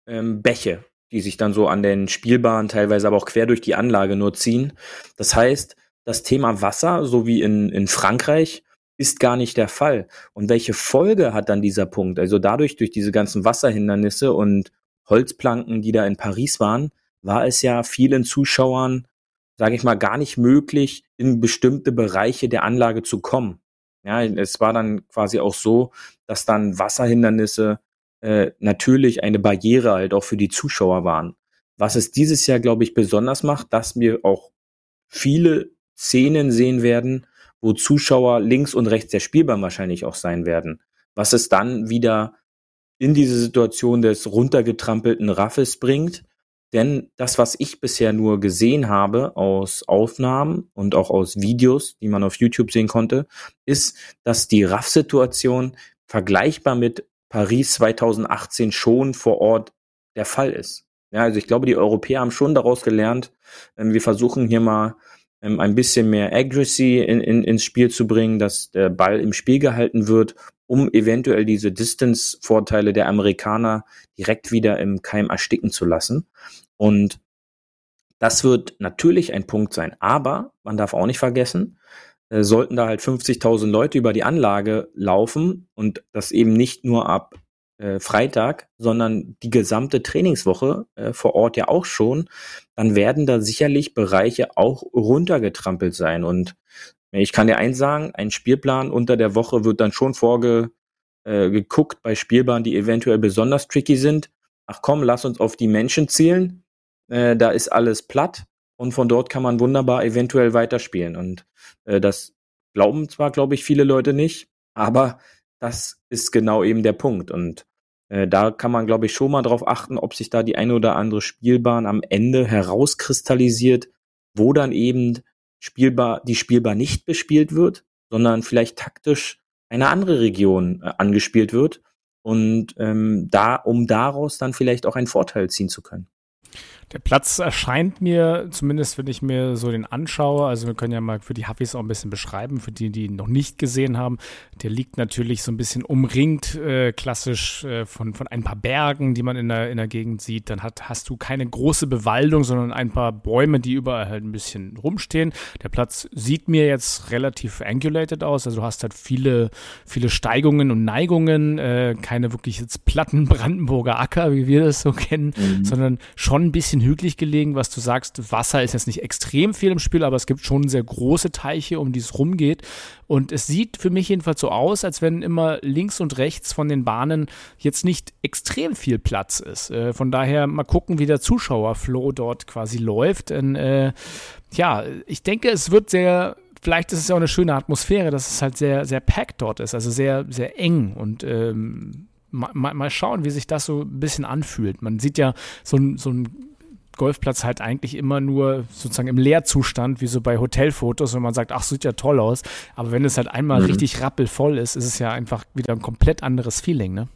ähm, Bäche, die sich dann so an den Spielbahnen teilweise aber auch quer durch die Anlage nur ziehen. Das heißt, das Thema Wasser, so wie in, in Frankreich, ist gar nicht der Fall. Und welche Folge hat dann dieser Punkt? Also dadurch, durch diese ganzen Wasserhindernisse und Holzplanken, die da in Paris waren, war es ja vielen Zuschauern sage ich mal, gar nicht möglich, in bestimmte Bereiche der Anlage zu kommen. Ja, es war dann quasi auch so, dass dann Wasserhindernisse äh, natürlich eine Barriere halt auch für die Zuschauer waren. Was es dieses Jahr, glaube ich, besonders macht, dass wir auch viele Szenen sehen werden, wo Zuschauer links und rechts der Spielbahn wahrscheinlich auch sein werden. Was es dann wieder in diese Situation des runtergetrampelten Raffes bringt, denn das, was ich bisher nur gesehen habe aus Aufnahmen und auch aus Videos, die man auf YouTube sehen konnte, ist, dass die RAF-Situation vergleichbar mit Paris 2018 schon vor Ort der Fall ist. Ja, also ich glaube, die Europäer haben schon daraus gelernt. Ähm, wir versuchen hier mal ähm, ein bisschen mehr Accuracy in, in, ins Spiel zu bringen, dass der Ball im Spiel gehalten wird, um eventuell diese Distance-Vorteile der Amerikaner direkt wieder im Keim ersticken zu lassen. Und das wird natürlich ein Punkt sein. Aber man darf auch nicht vergessen, äh, sollten da halt 50.000 Leute über die Anlage laufen und das eben nicht nur ab Freitag, sondern die gesamte Trainingswoche äh, vor Ort ja auch schon, dann werden da sicherlich Bereiche auch runtergetrampelt sein. Und ich kann dir eins sagen, ein Spielplan unter der Woche wird dann schon vorge äh, bei Spielbahnen, die eventuell besonders tricky sind. Ach komm, lass uns auf die Menschen zielen. Äh, da ist alles platt und von dort kann man wunderbar eventuell weiterspielen. Und äh, das glauben zwar, glaube ich, viele Leute nicht, aber das ist genau eben der Punkt. Und äh, da kann man, glaube ich, schon mal drauf achten, ob sich da die eine oder andere Spielbahn am Ende herauskristallisiert, wo dann eben spielbar, die Spielbar nicht bespielt wird, sondern vielleicht taktisch eine andere Region äh, angespielt wird und ähm, da, um daraus dann vielleicht auch einen Vorteil ziehen zu können. Der Platz erscheint mir, zumindest wenn ich mir so den anschaue, also wir können ja mal für die Huffis auch ein bisschen beschreiben, für die, die ihn noch nicht gesehen haben, der liegt natürlich so ein bisschen umringt, äh, klassisch äh, von, von ein paar Bergen, die man in der, in der Gegend sieht. Dann hat, hast du keine große Bewaldung, sondern ein paar Bäume, die überall halt ein bisschen rumstehen. Der Platz sieht mir jetzt relativ angulated aus, also du hast halt viele, viele Steigungen und Neigungen, äh, keine wirklich jetzt platten Brandenburger Acker, wie wir das so kennen, mhm. sondern schon ein bisschen bisschen hügelig gelegen, was du sagst. Wasser ist jetzt nicht extrem viel im Spiel, aber es gibt schon sehr große Teiche, um die es rumgeht. Und es sieht für mich jedenfalls so aus, als wenn immer links und rechts von den Bahnen jetzt nicht extrem viel Platz ist. Äh, von daher mal gucken, wie der Zuschauerflow dort quasi läuft. Denn, äh, ja, ich denke, es wird sehr vielleicht ist es ja auch eine schöne Atmosphäre, dass es halt sehr, sehr packed dort ist, also sehr, sehr eng und ähm, mal, mal, schauen, wie sich das so ein bisschen anfühlt. Man sieht ja so, so ein Golfplatz halt eigentlich immer nur sozusagen im Leerzustand, wie so bei Hotelfotos, wenn man sagt, ach, sieht ja toll aus. Aber wenn es halt einmal mhm. richtig rappelvoll ist, ist es ja einfach wieder ein komplett anderes Feeling, ne?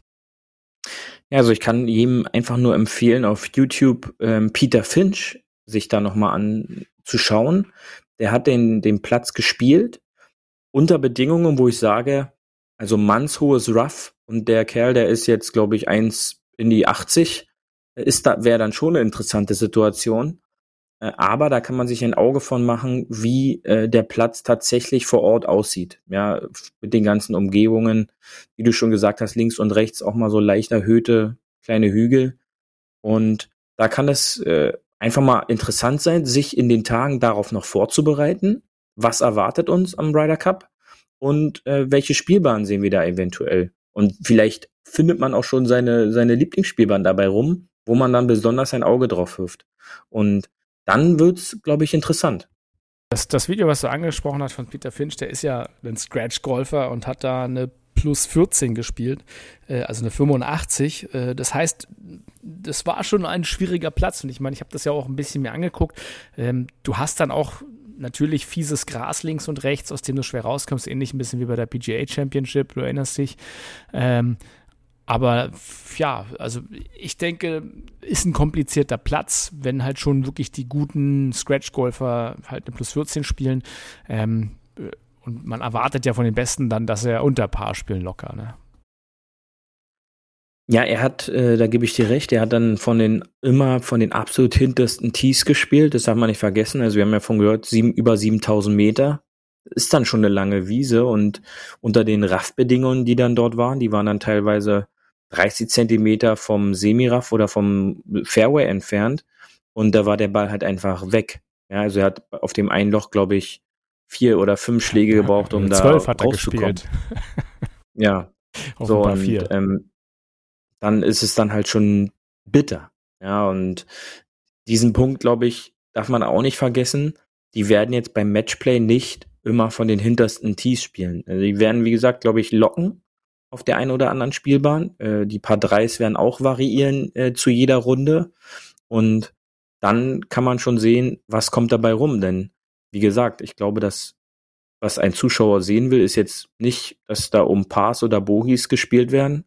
Ja, also ich kann jedem einfach nur empfehlen, auf YouTube ähm, Peter Finch sich da nochmal anzuschauen. Der hat den, den Platz gespielt unter Bedingungen, wo ich sage, also mannshohes Rough und der Kerl, der ist jetzt, glaube ich, eins in die 80 ist da, wäre dann schon eine interessante Situation. Äh, aber da kann man sich ein Auge von machen, wie äh, der Platz tatsächlich vor Ort aussieht. Ja, mit den ganzen Umgebungen, wie du schon gesagt hast, links und rechts auch mal so leicht erhöhte kleine Hügel. Und da kann es äh, einfach mal interessant sein, sich in den Tagen darauf noch vorzubereiten. Was erwartet uns am Ryder Cup? Und äh, welche Spielbahnen sehen wir da eventuell? Und vielleicht findet man auch schon seine, seine Lieblingsspielbahn dabei rum wo man dann besonders ein Auge drauf wirft. Und dann wird's, glaube ich, interessant. Das, das Video, was du angesprochen hast von Peter Finch, der ist ja ein Scratch-Golfer und hat da eine plus 14 gespielt, äh, also eine 85. Äh, das heißt, das war schon ein schwieriger Platz und ich meine, ich habe das ja auch ein bisschen mir angeguckt. Ähm, du hast dann auch natürlich fieses Gras links und rechts, aus dem du schwer rauskommst, ähnlich ein bisschen wie bei der PGA Championship, du erinnerst dich. Ähm, aber ja, also ich denke, ist ein komplizierter Platz, wenn halt schon wirklich die guten Scratch-Golfer halt eine Plus 14 spielen. Ähm, und man erwartet ja von den Besten dann, dass er unter Paar spielen locker. Ne? Ja, er hat, äh, da gebe ich dir recht, er hat dann von den immer von den absolut hintersten Tees gespielt. Das darf man nicht vergessen. Also wir haben ja von gehört, sieben, über 7000 Meter ist dann schon eine lange Wiese und unter den Raffbedingungen, die dann dort waren, die waren dann teilweise 30 Zentimeter vom Semiraff oder vom Fairway entfernt und da war der Ball halt einfach weg. Ja, also er hat auf dem einen Loch, glaube ich, vier oder fünf Schläge gebraucht, um da rauszukommen. ja, so und ähm, dann ist es dann halt schon bitter. Ja, und diesen Punkt, glaube ich, darf man auch nicht vergessen. Die werden jetzt beim Matchplay nicht immer von den hintersten Tees spielen. Also die werden, wie gesagt, glaube ich, locken auf der einen oder anderen Spielbahn. Äh, die paar Dreis werden auch variieren äh, zu jeder Runde. Und dann kann man schon sehen, was kommt dabei rum. Denn, wie gesagt, ich glaube, dass was ein Zuschauer sehen will, ist jetzt nicht, dass da um Pars oder Bogies gespielt werden,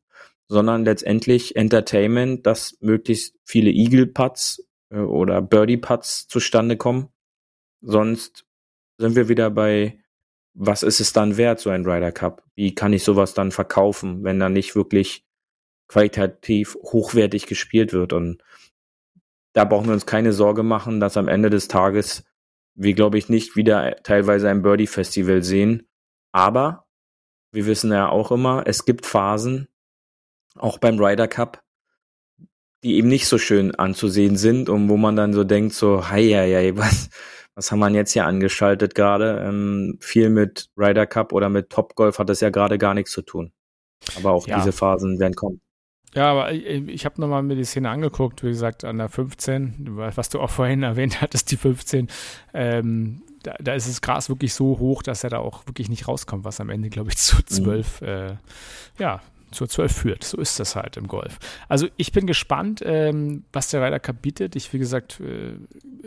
sondern letztendlich Entertainment, dass möglichst viele Eagle-Putts äh, oder Birdie-Putts zustande kommen. Sonst sind wir wieder bei was ist es dann wert, so ein Ryder Cup? Wie kann ich sowas dann verkaufen, wenn da nicht wirklich qualitativ hochwertig gespielt wird? Und da brauchen wir uns keine Sorge machen, dass am Ende des Tages wir, glaube ich, nicht wieder teilweise ein Birdie-Festival sehen. Aber wir wissen ja auch immer, es gibt Phasen, auch beim Ryder Cup, die eben nicht so schön anzusehen sind und wo man dann so denkt, so, hei, hei, hei was, was haben wir jetzt hier angeschaltet gerade? Ähm, viel mit Ryder Cup oder mit Top Golf hat das ja gerade gar nichts zu tun. Aber auch Ja. diese Phasen werden kommen. Ja, aber ich, ich habe nochmal mir die Szene angeguckt, wie gesagt, an der 15, was du auch vorhin erwähnt hattest, die 15. Ähm, da, da ist das Gras wirklich so hoch, dass er da auch wirklich nicht rauskommt, was am Ende, glaube ich, zu 12, äh, ja, zur 12 führt. So ist das halt im Golf. Also ich bin gespannt, ähm, was der Ryder Cup bietet. Ich, wie gesagt, äh,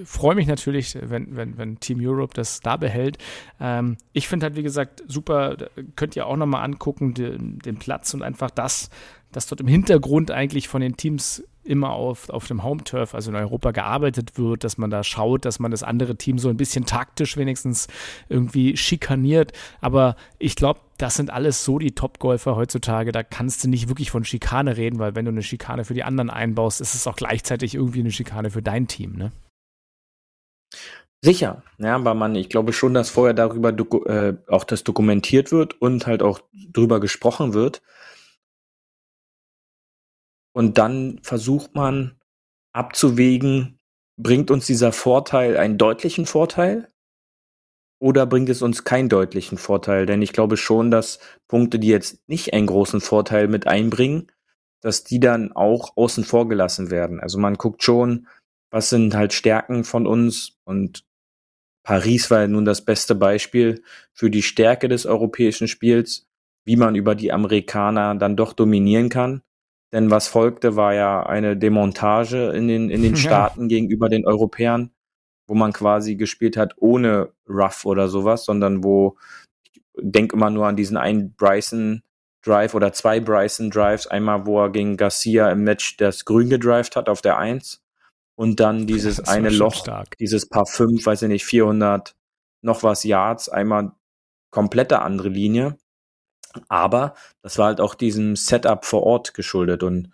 freue mich natürlich, wenn, wenn, wenn Team Europe das da behält. Ähm, ich finde halt, wie gesagt, super, könnt ihr auch nochmal angucken, den, den Platz und einfach das, dass dort im Hintergrund eigentlich von den Teams immer auf, auf dem Home-Turf, also in Europa, gearbeitet wird, dass man da schaut, dass man das andere Team so ein bisschen taktisch wenigstens irgendwie schikaniert. Aber ich glaube, das sind alles so die Top-Golfer heutzutage, da kannst du nicht wirklich von Schikane reden, weil wenn du eine Schikane für die anderen einbaust, ist es auch gleichzeitig irgendwie eine Schikane für dein Team, ne? Sicher, ja, aber man, ich glaube schon, dass vorher darüber äh, auch das dokumentiert wird und halt auch drüber gesprochen wird. Und dann versucht man abzuwägen, bringt uns dieser Vorteil einen deutlichen Vorteil oder bringt es uns keinen deutlichen Vorteil? Denn ich glaube schon, dass Punkte, die jetzt nicht einen großen Vorteil mit einbringen, dass die dann auch außen vor gelassen werden. Also man guckt schon, was sind halt Stärken von uns und Paris war nun das beste Beispiel für die Stärke des europäischen Spiels, wie man über die Amerikaner dann doch dominieren kann. Denn was folgte, war ja eine Demontage in den, in den Ja. Staaten gegenüber den Europäern, wo man quasi gespielt hat ohne Rough oder sowas, sondern wo, ich denke immer nur an diesen einen Bryson Drive oder zwei Bryson Drives. Einmal, wo er gegen Garcia im Match das Grün gedrived hat auf der Eins und dann dieses eine Loch, stark. dieses Paar fünf, weiß ich nicht, 400 noch was Yards, einmal komplette andere Linie. Aber das war halt auch diesem Setup vor Ort geschuldet. Und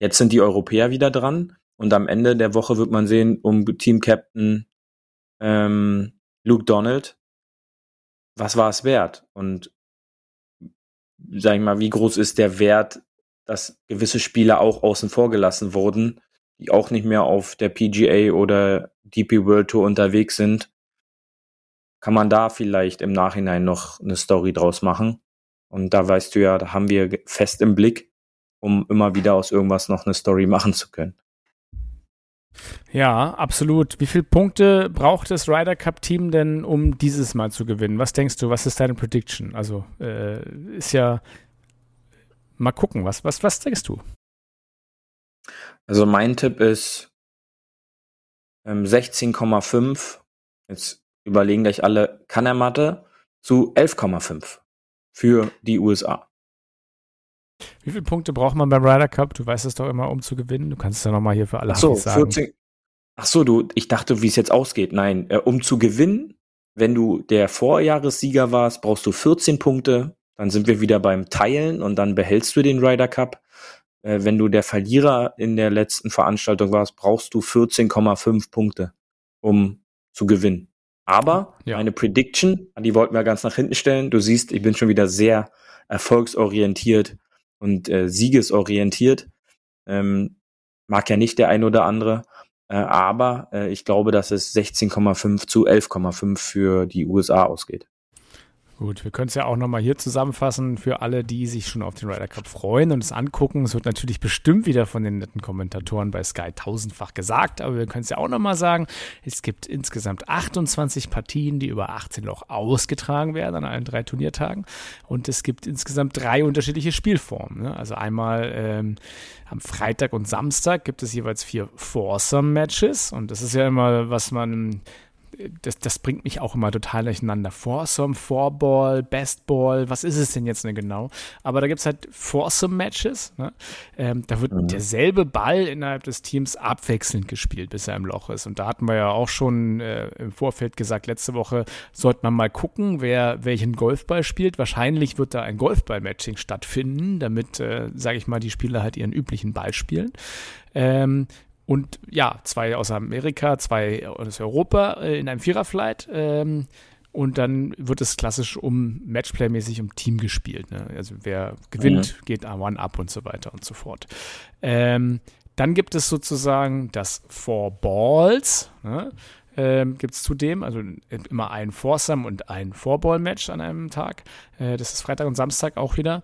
jetzt sind die Europäer wieder dran. Und am Ende der Woche wird man sehen, um Team-Captain ähm, Luke Donald, was war es wert? Und sag ich mal, wie groß ist der Wert, dass gewisse Spieler auch außen vor gelassen wurden, die auch nicht mehr auf der PGA oder DP World Tour unterwegs sind? Kann man da vielleicht im Nachhinein noch eine Story draus machen? Und da weißt du ja, da haben wir fest im Blick, um immer wieder aus irgendwas noch eine Story machen zu können. Ja, absolut. Wie viele Punkte braucht das Ryder Cup Team denn, um dieses Mal zu gewinnen? Was denkst du? Was ist deine Prediction? Also äh, ist ja mal gucken. Was was was denkst du? Also mein Tipp ist ähm, 16,5. Jetzt überlegen gleich alle, kann er Mathe? Zu 11,5 für die USA. Wie viele Punkte braucht man beim Ryder Cup? Du weißt es doch immer, um zu gewinnen. Du kannst es ja nochmal hier für alle Ach so, sagen. 14. Ach so, du, ich dachte, wie es jetzt ausgeht. Nein, äh, um zu gewinnen, wenn du der Vorjahressieger warst, brauchst du 14 Punkte. Dann sind wir wieder beim Teilen und dann behältst du den Ryder Cup. Äh, wenn du der Verlierer in der letzten Veranstaltung warst, brauchst du 14,5 Punkte, um zu gewinnen. Aber Ja. meine Prediction, die wollten wir ganz nach hinten stellen. Du siehst, ich bin schon wieder sehr erfolgsorientiert und äh, siegesorientiert. Ähm, mag ja nicht der ein oder andere. Äh, aber äh, ich glaube, dass es 16,5 zu 11,5 für die USA ausgeht. Gut, wir können es ja auch nochmal hier zusammenfassen für alle, die sich schon auf den Ryder Cup freuen und es angucken. Es wird natürlich bestimmt wieder von den netten Kommentatoren bei Sky tausendfach gesagt, aber wir können es ja auch nochmal sagen. Es gibt insgesamt 28 Partien, die über 18 Loch ausgetragen werden an allen drei Turniertagen. Und es gibt insgesamt drei unterschiedliche Spielformen. Ne? Also einmal ähm, am Freitag und Samstag gibt es jeweils vier Foursome-Matches und das ist ja immer, was man das, das bringt mich auch immer total durcheinander. Foursome, Fourball, Bestball, was ist es denn jetzt denn genau? Aber da gibt es halt Foursome-Matches. Ne? Ähm, da wird Mhm. derselbe Ball innerhalb des Teams abwechselnd gespielt, bis er im Loch ist. Und da hatten wir ja auch schon äh, im Vorfeld gesagt, letzte Woche sollte man mal gucken, wer welchen Golfball spielt. Wahrscheinlich wird da ein Golfball-Matching stattfinden, damit, äh, sage ich mal, die Spieler halt ihren üblichen Ball spielen. Ähm, und ja, zwei aus Amerika, zwei aus Europa äh, in einem Viererflight. Ähm, und dann wird es klassisch um Matchplay-mäßig um Team gespielt. Ne? Also wer gewinnt, geht A1 ab und so weiter und so fort. Ähm, dann gibt es sozusagen das Four Balls. Ne? Ähm, gibt es zudem, also immer ein Foursome und ein Four-Ball-Match an einem Tag. Äh, das ist Freitag und Samstag auch wieder.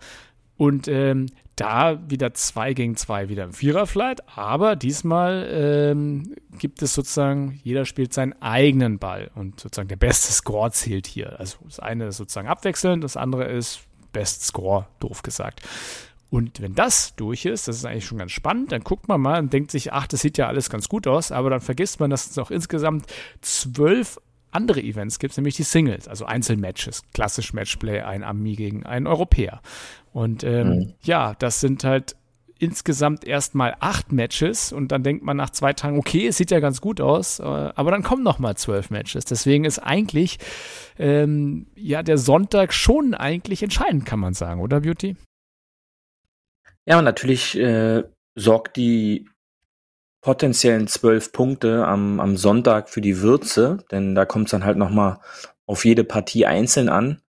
Und ähm, da wieder zwei gegen zwei wieder im Viererflight, aber diesmal ähm, gibt es sozusagen, jeder spielt seinen eigenen Ball und sozusagen der beste Score zählt hier. Also das eine ist sozusagen abwechselnd, das andere ist Best Score, doof gesagt. Und wenn das durch ist, das ist eigentlich schon ganz spannend, dann guckt man mal und denkt sich, ach, das sieht ja alles ganz gut aus, aber dann vergisst man, dass es noch insgesamt zwölf andere Events gibt, nämlich die Singles, also Einzelmatches, klassisch Matchplay, ein Ami gegen einen Europäer. Und ähm, mhm. ja, das sind halt insgesamt erstmal acht Matches und dann denkt man nach zwei Tagen, okay, es sieht ja ganz gut aus, äh, aber dann kommen noch mal zwölf Matches. Deswegen ist eigentlich ähm, ja der Sonntag schon eigentlich entscheidend, kann man sagen, oder Beauty? Ja, natürlich äh, sorgt die potenziellen zwölf Punkte am, am Sonntag für die Würze, denn da kommt es dann halt noch mal auf jede Partie einzeln an.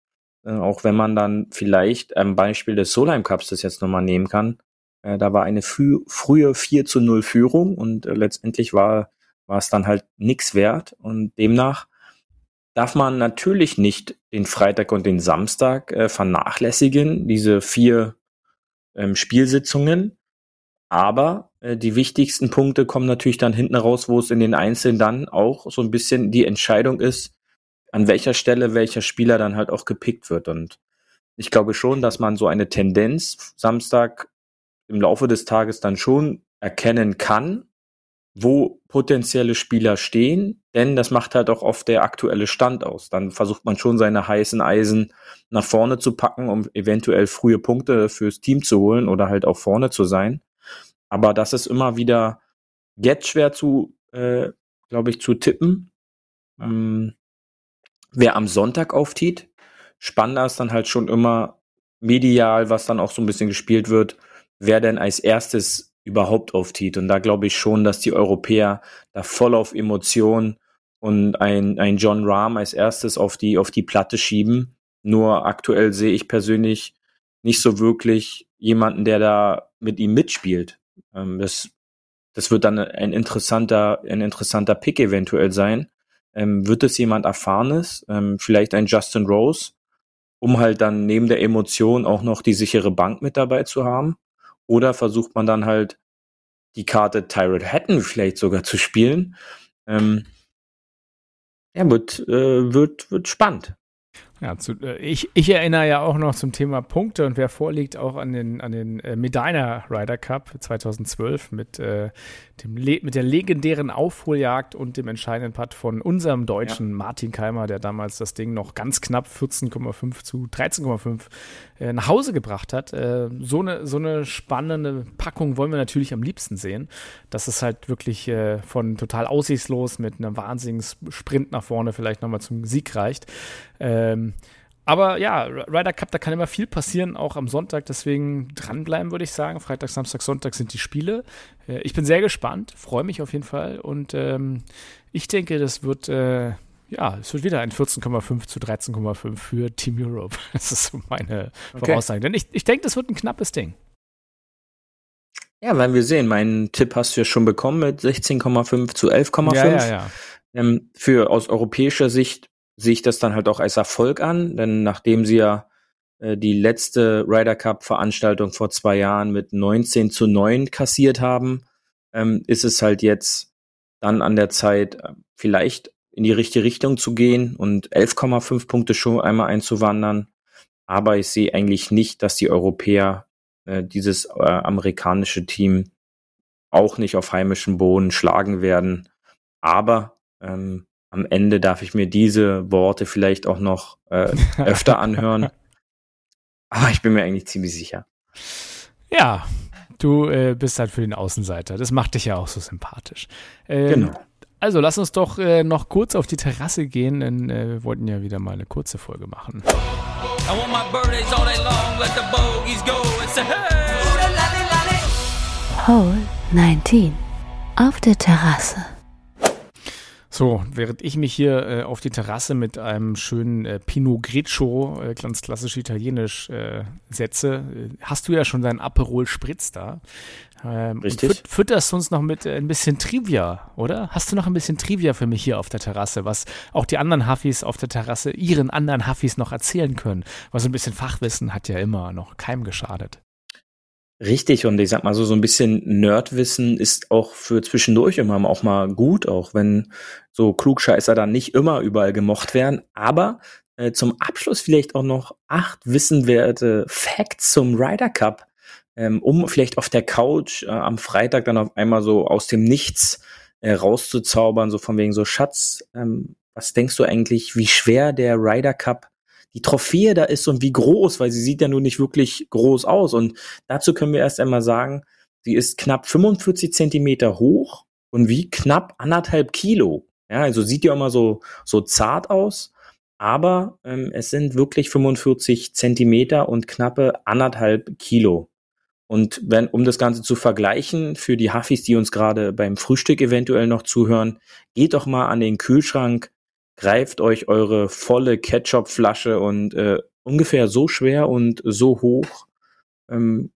Äh, auch wenn man dann vielleicht am Beispiel des Solheim Cups das jetzt nochmal nehmen kann. Äh, da war eine frü frühe 4 zu 0 Führung und äh, letztendlich war, war es dann halt nichts wert und demnach darf man natürlich nicht den Freitag und den Samstag äh, vernachlässigen, diese vier ähm, Spielsitzungen. Aber äh, die wichtigsten Punkte kommen natürlich dann hinten raus, wo es in den Einzelnen dann auch so ein bisschen die Entscheidung ist, an welcher Stelle welcher Spieler dann halt auch gepickt wird. Und ich glaube schon, dass man so eine Tendenz Samstag im Laufe des Tages dann schon erkennen kann, wo potenzielle Spieler stehen, denn das macht halt auch oft der aktuelle Stand aus. Dann versucht man schon seine heißen Eisen nach vorne zu packen, um eventuell frühe Punkte fürs Team zu holen oder halt auch vorne zu sein. Aber das ist immer wieder jetzt schwer zu, äh, glaube ich, zu tippen. Ähm, wer am Sonntag auftiet. Spannender ist dann halt schon immer medial, was dann auch so ein bisschen gespielt wird, wer denn als erstes überhaupt auftiet. Und da glaube ich schon, dass die Europäer da voll auf Emotionen und ein, ein John Rahm als erstes auf die, auf die Platte schieben. Nur aktuell sehe ich persönlich nicht so wirklich jemanden, der da mit ihm mitspielt. Ähm, das, das wird dann ein interessanter, ein interessanter Pick eventuell sein. Ähm, wird es jemand Erfahrenes, ähm, vielleicht ein Justin Rose, um halt dann neben der Emotion auch noch die sichere Bank mit dabei zu haben? Oder versucht man dann halt die Karte Tyrant Hatton vielleicht sogar zu spielen? Ähm, ja, wird, äh, wird, wird spannend. Ja, zu, äh, ich, ich erinnere ja auch noch zum Thema Punkte und wer vorliegt auch an den, an den äh, Medina Ryder Cup 2012 mit, äh, dem mit der legendären Aufholjagd und dem entscheidenden Putt von unserem Deutschen ja. Martin Keimer, der damals das Ding noch ganz knapp 14,5 zu 13,5 äh, nach Hause gebracht hat. Äh, so, eine, so eine spannende Packung wollen wir natürlich am liebsten sehen. Das ist halt wirklich äh, von total aussichtslos mit einem wahnsinnigen Sprint nach vorne vielleicht nochmal zum Sieg reicht. Ähm, aber ja, Ryder Cup, da kann immer viel passieren, auch am Sonntag. Deswegen dranbleiben, würde ich sagen. Freitag, Samstag, Sonntag sind die Spiele. Äh, ich bin sehr gespannt, freue mich auf jeden Fall. Und ähm, ich denke, das wird äh, ja, es wird wieder ein 14,5 zu 13,5 für Team Europe. Das ist so meine okay. Voraussage. Denn ich, ich denke, das wird ein knappes Ding. Ja, werden wir sehen. Meinen Tipp hast du ja schon bekommen mit 16,5 zu 11,5. Ja, ja, ja. Ähm, für aus europäischer Sicht sehe ich das dann halt auch als Erfolg an, denn nachdem sie ja äh, die letzte Ryder Cup Veranstaltung vor zwei Jahren mit 19 zu 9 kassiert haben, ähm, ist es halt jetzt dann an der Zeit, äh, vielleicht in die richtige Richtung zu gehen und 11,5 Punkte schon einmal einzuwandern. Aber ich sehe eigentlich nicht, dass die Europäer äh, dieses äh, amerikanische Team auch nicht auf heimischem Boden schlagen werden. Aber ähm, am Ende darf ich mir diese Worte vielleicht auch noch äh, öfter anhören. Aber ich bin mir eigentlich ziemlich sicher. Ja, du äh, bist halt für den Außenseiter. Das macht dich ja auch so sympathisch. Ähm, genau. Also lass uns doch äh, noch kurz auf die Terrasse gehen, denn äh, wir wollten ja wieder mal eine kurze Folge machen. Hole 19 auf der Terrasse. So, während ich mich hier äh, auf die Terrasse mit einem schönen äh, Pinot Grigio, äh, ganz klassisch italienisch, äh, setze, äh, hast du ja schon deinen Aperol Spritz da. Ähm, Richtig. Füt fütterst du uns noch mit äh, ein bisschen Trivia, oder? Hast du noch ein bisschen Trivia für mich hier auf der Terrasse, was auch die anderen Huffis auf der Terrasse ihren anderen Huffis noch erzählen können? Was ein bisschen Fachwissen hat ja immer noch keinem geschadet. Richtig, und ich sag mal so, so ein bisschen Nerdwissen ist auch für zwischendurch immer auch mal gut, auch wenn so Klugscheißer dann nicht immer überall gemocht werden. Aber äh, zum Abschluss vielleicht auch noch acht wissenwerte Facts zum Ryder Cup, ähm, um vielleicht auf der Couch äh, am Freitag dann auf einmal so aus dem Nichts äh, rauszuzaubern, so von wegen so Schatz, ähm, was denkst du eigentlich, wie schwer der Ryder Cup die Trophäe da ist und wie groß, weil sie sieht ja nun nicht wirklich groß aus. Und dazu können wir erst einmal sagen, sie ist knapp 45 Zentimeter hoch und wie knapp anderthalb Kilo. Ja, also sieht ja immer so, so zart aus, aber ähm, es sind wirklich 45 Zentimeter und knappe anderthalb Kilo. Und wenn, um das Ganze zu vergleichen, für die Huffis, die uns gerade beim Frühstück eventuell noch zuhören, geht doch mal an den Kühlschrank greift euch eure volle Ketchup-Flasche und äh, ungefähr so schwer und so hoch ähm,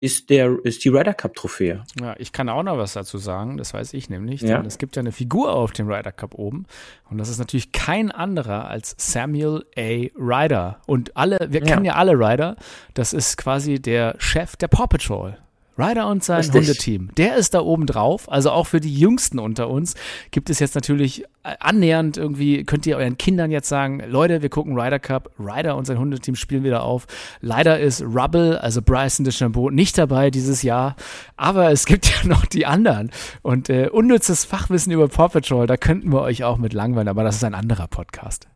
ist der ist die Ryder Cup Trophäe. Ja, ich kann auch noch was dazu sagen, das weiß ich nämlich. Ja. Es gibt ja eine Figur auf dem Ryder Cup oben und das ist natürlich kein anderer als Samuel A. Ryder. Und alle, wir ja. kennen ja alle Ryder, das ist quasi der Chef der Paw Patrol. Ryder und sein Richtig. Hundeteam. Der ist da oben drauf. Also auch für die Jüngsten unter uns gibt es jetzt natürlich äh, annähernd irgendwie, könnt ihr euren Kindern jetzt sagen, Leute, wir gucken Ryder Cup. Ryder und sein Hundeteam spielen wieder auf. Leider ist Rubble, also Bryson DeChambeau, nicht dabei dieses Jahr. Aber es gibt ja noch die anderen. Und äh, unnützes Fachwissen über Paw Patrol, da könnten wir euch auch mit langweilen. Aber das ist ein anderer Podcast.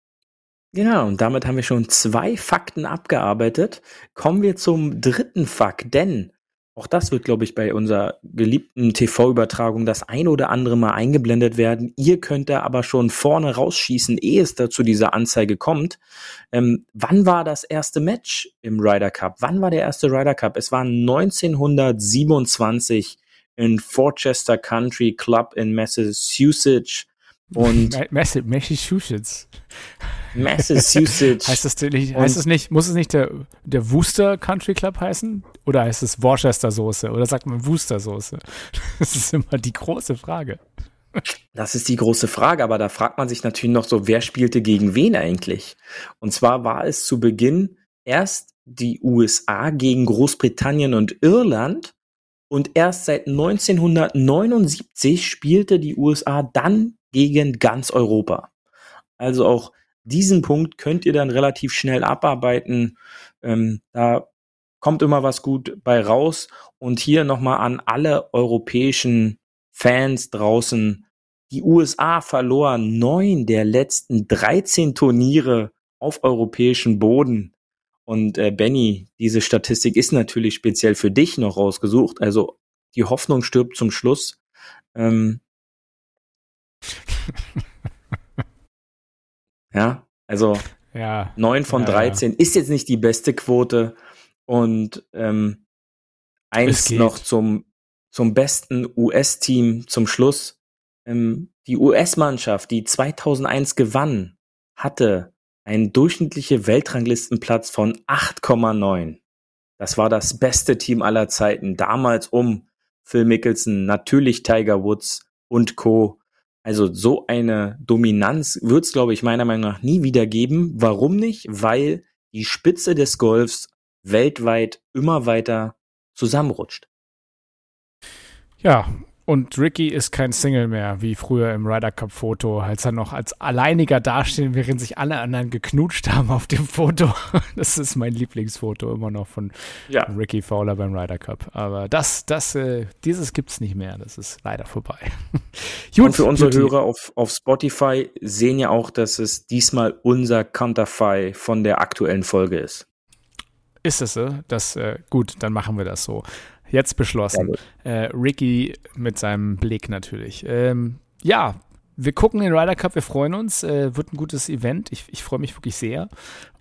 Genau, und damit haben wir schon zwei Fakten abgearbeitet. Kommen wir zum dritten Fakt, denn auch das wird, glaube ich, bei unserer geliebten TV-Übertragung das ein oder andere Mal eingeblendet werden. Ihr könnt da aber schon vorne rausschießen, ehe es dazu dieser Anzeige kommt. Ähm, wann war das erste Match im Ryder Cup? Wann war der erste Ryder Cup? Es war 1927 in Forchester Country Club in Massachusetts. Und Massachusetts. Massachusetts. heißt das nicht, heißt es nicht, muss es nicht der, der Wooster Country Club heißen? Oder heißt es Worcester Soße? Oder sagt man Wooster Soße? Das ist immer die große Frage. Das ist die große Frage, aber da fragt man sich natürlich noch so, wer spielte gegen wen eigentlich? Und zwar war es zu Beginn erst die USA gegen Großbritannien und Irland und erst seit 1979 spielte die USA dann gegen ganz Europa. Also auch diesen Punkt könnt ihr dann relativ schnell abarbeiten. Ähm, da kommt immer was gut bei raus. Und hier nochmal an alle europäischen Fans draußen. Die USA verloren neun der letzten 13 Turniere auf europäischem Boden. Und äh, Benny, diese Statistik ist natürlich speziell für dich noch rausgesucht. Also die Hoffnung stirbt zum Schluss. Ähm, Ja, also ja, 9 von ja, 13 ja. ist jetzt nicht die beste Quote. Und ähm, eins noch zum, zum besten US-Team zum Schluss. Ähm, die US-Mannschaft, die 2001 gewann, hatte einen durchschnittlichen Weltranglistenplatz von 8,9. Das war das beste Team aller Zeiten. Damals um Phil Mickelson, natürlich Tiger Woods und Co. Also so eine Dominanz wird es, glaube ich, meiner Meinung nach nie wieder geben. Warum nicht? Weil die Spitze des Golfs weltweit immer weiter zusammenrutscht. Ja, und Ricky ist kein Single mehr, wie früher im Ryder Cup Foto, als er noch als Alleiniger dastehen, während sich alle anderen geknutscht haben auf dem Foto. Das ist mein Lieblingsfoto immer noch von ja. Ricky Fowler beim Ryder Cup. Aber das, das, äh, dieses gibt's nicht mehr. Das ist leider vorbei. Gut, und für unsere Beauty. Hörer auf, auf Spotify sehen ja auch, dass es diesmal unser Counterfei von der aktuellen Folge ist. Ist es so? Das, äh, gut, dann machen wir das so. Jetzt beschlossen. Äh, Ricky mit seinem Blick natürlich. Ähm, ja, wir gucken den Ryder Cup, wir freuen uns. Äh, wird ein gutes Event. Ich, ich freue mich wirklich sehr.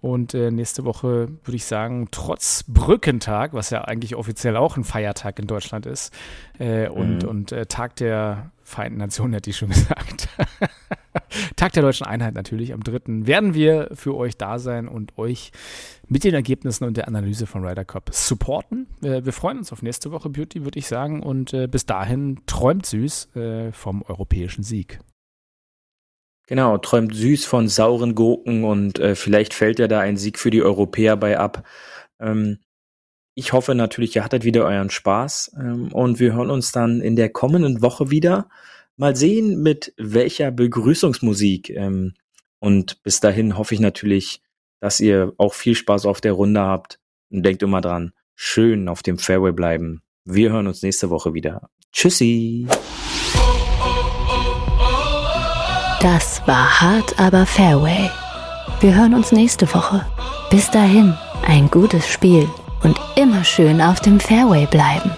Und äh, nächste Woche würde ich sagen, trotz Brückentag, was ja eigentlich offiziell auch ein Feiertag in Deutschland ist, äh, und, mhm. und äh, Tag der Vereinten Nationen, hätte ich schon gesagt. Tag der deutschen Einheit natürlich am 3. werden wir für euch da sein und euch mit den Ergebnissen und der Analyse von Ryder Cup supporten. Äh, wir freuen uns auf nächste Woche Beauty, würde ich sagen. Und äh, bis dahin träumt süß äh, vom europäischen Sieg. Genau, träumt süß von sauren Gurken und vielleicht fällt ja da ein Sieg für die Europäer bei ab. Ähm, ich hoffe natürlich, ihr hattet wieder euren Spaß ähm, und wir hören uns dann in der kommenden Woche wieder. Mal sehen, mit welcher Begrüßungsmusik. Ähm, und bis dahin hoffe ich natürlich, dass ihr auch viel Spaß auf der Runde habt. Und denkt immer dran, schön auf dem Fairway bleiben. Wir hören uns nächste Woche wieder. Tschüssi. Das war hart, aber Fairway. Wir hören uns nächste Woche. Bis dahin, ein gutes Spiel und immer schön auf dem Fairway bleiben.